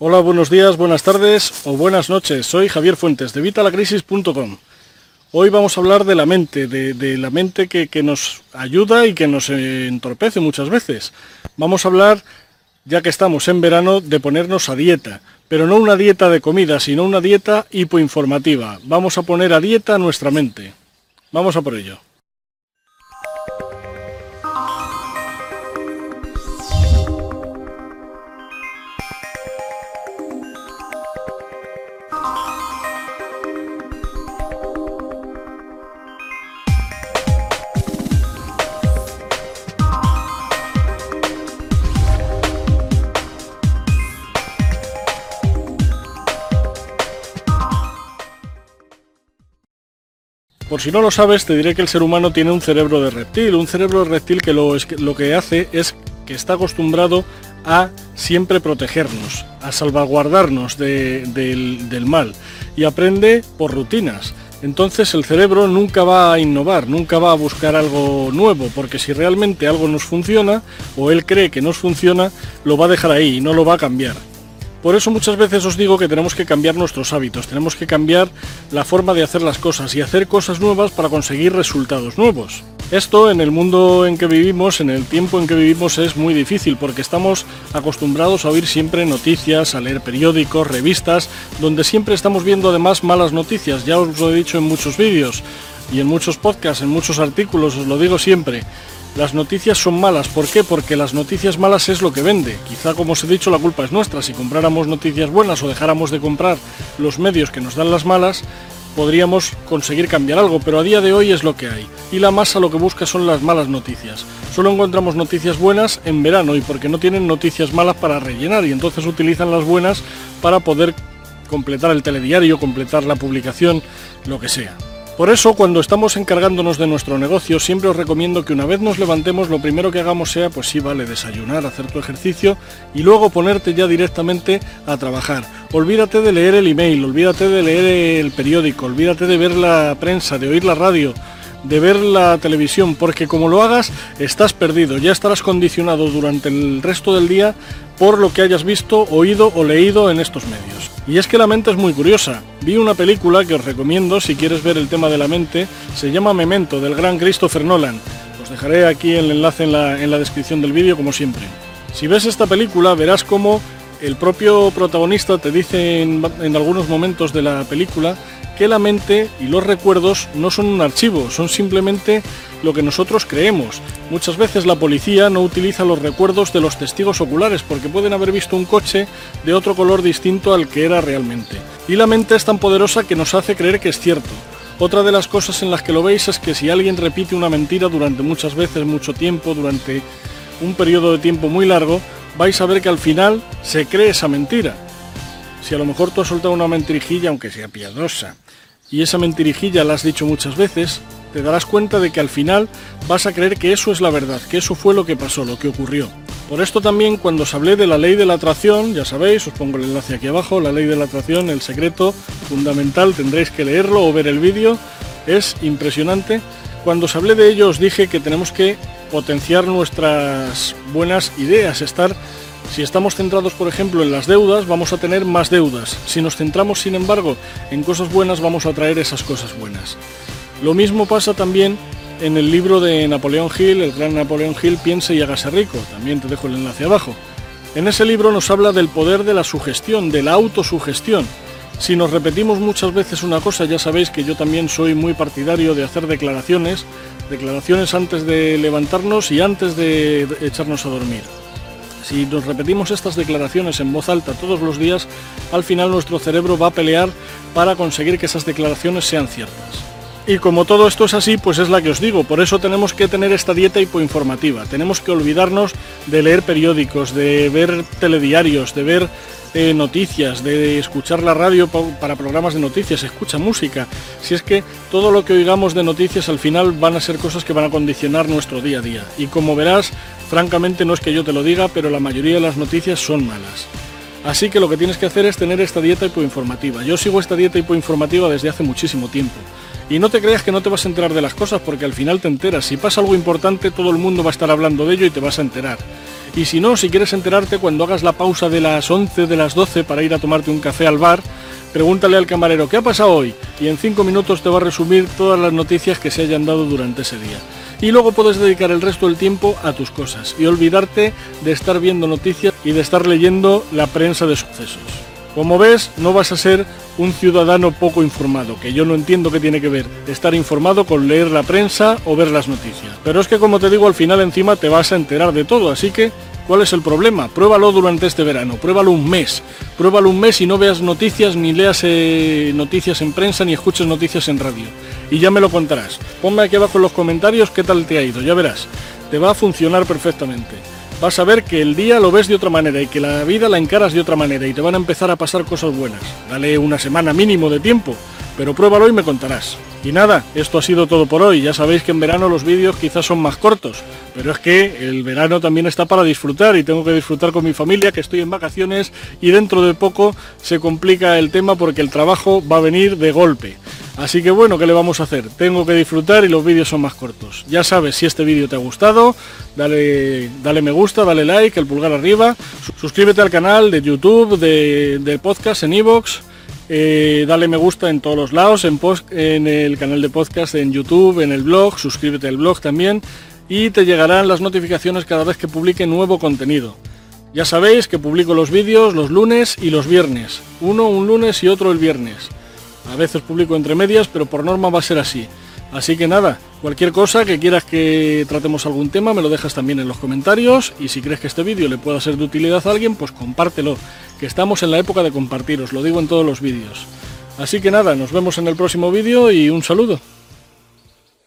Hola, buenos días, buenas tardes o buenas noches. Soy Javier Fuentes de Vitalacrisis.com. Hoy vamos a hablar de la mente, de, la mente que, que, nos ayuda y que nos entorpece muchas veces. Vamos a hablar, ya que estamos en verano, de ponernos a dieta, pero no una dieta de comida, sino una dieta hipoinformativa. Vamos a poner a dieta nuestra mente. Vamos a por ello. Por si no lo sabes, te diré que el ser humano tiene un cerebro de reptil, un cerebro de reptil que lo, que hace es que está acostumbrado a siempre protegernos, a salvaguardarnos del, del mal y aprende por rutinas. Entonces el cerebro nunca va a innovar, nunca va a buscar algo nuevo, porque si realmente algo nos funciona o él cree que nos funciona, lo va a dejar ahí y no lo va a cambiar. Por eso muchas veces os digo que tenemos que cambiar nuestros hábitos, tenemos que cambiar la forma de hacer las cosas y hacer cosas nuevas para conseguir resultados nuevos. Esto en el mundo en que vivimos, en el tiempo en que vivimos es muy difícil porque estamos acostumbrados a oír siempre noticias, a leer periódicos, revistas, donde siempre estamos viendo además malas noticias, ya os lo he dicho en muchos vídeos y en muchos podcasts, en muchos artículos, os lo digo siempre. Las noticias son malas. ¿Por qué? Porque las noticias malas es lo que vende. Quizá, como os he dicho, la culpa es nuestra. Si compráramos noticias buenas o dejáramos de comprar los medios que nos dan las malas, podríamos conseguir cambiar algo, pero a día de hoy es lo que hay. Y la masa lo que busca son las malas noticias. Solo encontramos noticias buenas en verano y porque no tienen noticias malas para rellenar y entonces utilizan las buenas para poder completar el telediario, completar la publicación, lo que sea. Por eso, cuando estamos encargándonos de nuestro negocio, siempre os recomiendo que una vez nos levantemos, lo primero que hagamos sea, pues sí, vale, desayunar, hacer tu ejercicio y luego ponerte ya directamente a trabajar. Olvídate de leer el email, olvídate de leer el periódico, olvídate de ver la prensa, de oír la radio, de ver la televisión, porque como lo hagas, estás perdido, ya estarás condicionado durante el resto del día por lo que hayas visto, oído o leído en estos medios. Y es que la mente es muy curiosa. Vi una película que os recomiendo si quieres ver el tema de la mente, se llama Memento, del gran Christopher Nolan. Os dejaré aquí el enlace en la, en la descripción del vídeo como siempre. Si ves esta película verás cómo el propio protagonista te dice en, en algunos momentos de la película que la mente y los recuerdos no son un archivo, son simplemente lo que nosotros creemos. Muchas veces la policía no utiliza los recuerdos de los testigos oculares porque pueden haber visto un coche de otro color distinto al que era realmente. Y la mente es tan poderosa que nos hace creer que es cierto. Otra de las cosas en las que lo veis es que si alguien repite una mentira durante muchas veces, mucho tiempo, durante un periodo de tiempo muy largo, vais a ver que al final se cree esa mentira. Si a lo mejor tú has soltado una mentirijilla, aunque sea piadosa, y esa mentirijilla la has dicho muchas veces, te darás cuenta de que al final vas a creer que eso es la verdad, que eso fue lo que pasó, lo que ocurrió. Por esto también cuando os hablé de la ley de la atracción, ya sabéis, os pongo el enlace aquí abajo, la ley de la atracción, el secreto fundamental, tendréis que leerlo o ver el vídeo, es impresionante. Cuando os hablé de ello os dije que tenemos que potenciar nuestras buenas ideas, estar si estamos centrados, por ejemplo, en las deudas, vamos a tener más deudas. Si nos centramos, sin embargo, en cosas buenas, vamos a traer esas cosas buenas. Lo mismo pasa también en el libro de Napoleón Hill, el gran Napoleón Hill, Piense y hágase rico. También te dejo el enlace abajo. En ese libro nos habla del poder de la sugestión, de la autosugestión. Si nos repetimos muchas veces una cosa, ya sabéis que yo también soy muy partidario de hacer declaraciones, declaraciones antes de levantarnos y antes de echarnos a dormir. Si nos repetimos estas declaraciones en voz alta todos los días, al final nuestro cerebro va a pelear para conseguir que esas declaraciones sean ciertas. Y como todo esto es así, pues es la que os digo, por eso tenemos que tener esta dieta hipoinformativa, tenemos que olvidarnos de leer periódicos, de ver telediarios, de ver eh, noticias, de escuchar la radio para programas de noticias, escucha música. Si es que todo lo que oigamos de noticias al final van a ser cosas que van a condicionar nuestro día a día. Y como verás, francamente no es que yo te lo diga, pero la mayoría de las noticias son malas. Así que lo que tienes que hacer es tener esta dieta hipoinformativa. Yo sigo esta dieta hipoinformativa desde hace muchísimo tiempo. Y no te creas que no te vas a enterar de las cosas, porque al final te enteras. Si pasa algo importante, todo el mundo va a estar hablando de ello y te vas a enterar. Y si no, si quieres enterarte cuando hagas la pausa de las 11, de las 12 para ir a tomarte un café al bar, pregúntale al camarero, ¿qué ha pasado hoy? Y en 5 minutos te va a resumir todas las noticias que se hayan dado durante ese día. Y luego puedes dedicar el resto del tiempo a tus cosas y olvidarte de estar viendo noticias y de estar leyendo la prensa de sucesos. Como ves, no vas a ser un ciudadano poco informado, que yo no entiendo qué tiene que ver estar informado con leer la prensa o ver las noticias. Pero es que como te digo, al final encima te vas a enterar de todo, así que ¿cuál es el problema? Pruébalo durante este verano, pruébalo un mes, pruébalo un mes y no veas noticias, ni leas eh, noticias en prensa, ni escuches noticias en radio. Y ya me lo contarás. Ponme aquí abajo en los comentarios qué tal te ha ido, ya verás. Te va a funcionar perfectamente vas a ver que el día lo ves de otra manera y que la vida la encaras de otra manera y te van a empezar a pasar cosas buenas. Dale una semana mínimo de tiempo, pero pruébalo y me contarás. Y nada, esto ha sido todo por hoy. Ya sabéis que en verano los vídeos quizás son más cortos, pero es que el verano también está para disfrutar y tengo que disfrutar con mi familia, que estoy en vacaciones y dentro de poco se complica el tema porque el trabajo va a venir de golpe. Así que bueno, ¿qué le vamos a hacer? Tengo que disfrutar y los vídeos son más cortos. Ya sabes, si este vídeo te ha gustado, dale, dale me gusta, dale like, el pulgar arriba, suscríbete al canal de YouTube, de, podcast en iVoox, eh, dale me gusta en todos los lados, en, en el canal de podcast, en YouTube, en el blog, suscríbete al blog también y te llegarán las notificaciones cada vez que publique nuevo contenido. Ya sabéis que publico los vídeos los lunes y los viernes, uno un lunes y otro el viernes. A veces publico entre medias, pero por norma va a ser así. Así que nada, cualquier cosa que quieras que tratemos algún tema me lo dejas también en los comentarios y si crees que este vídeo le pueda ser de utilidad a alguien, pues compártelo, que estamos en la época de compartir, os lo digo en todos los vídeos. Así que nada, nos vemos en el próximo vídeo y un saludo.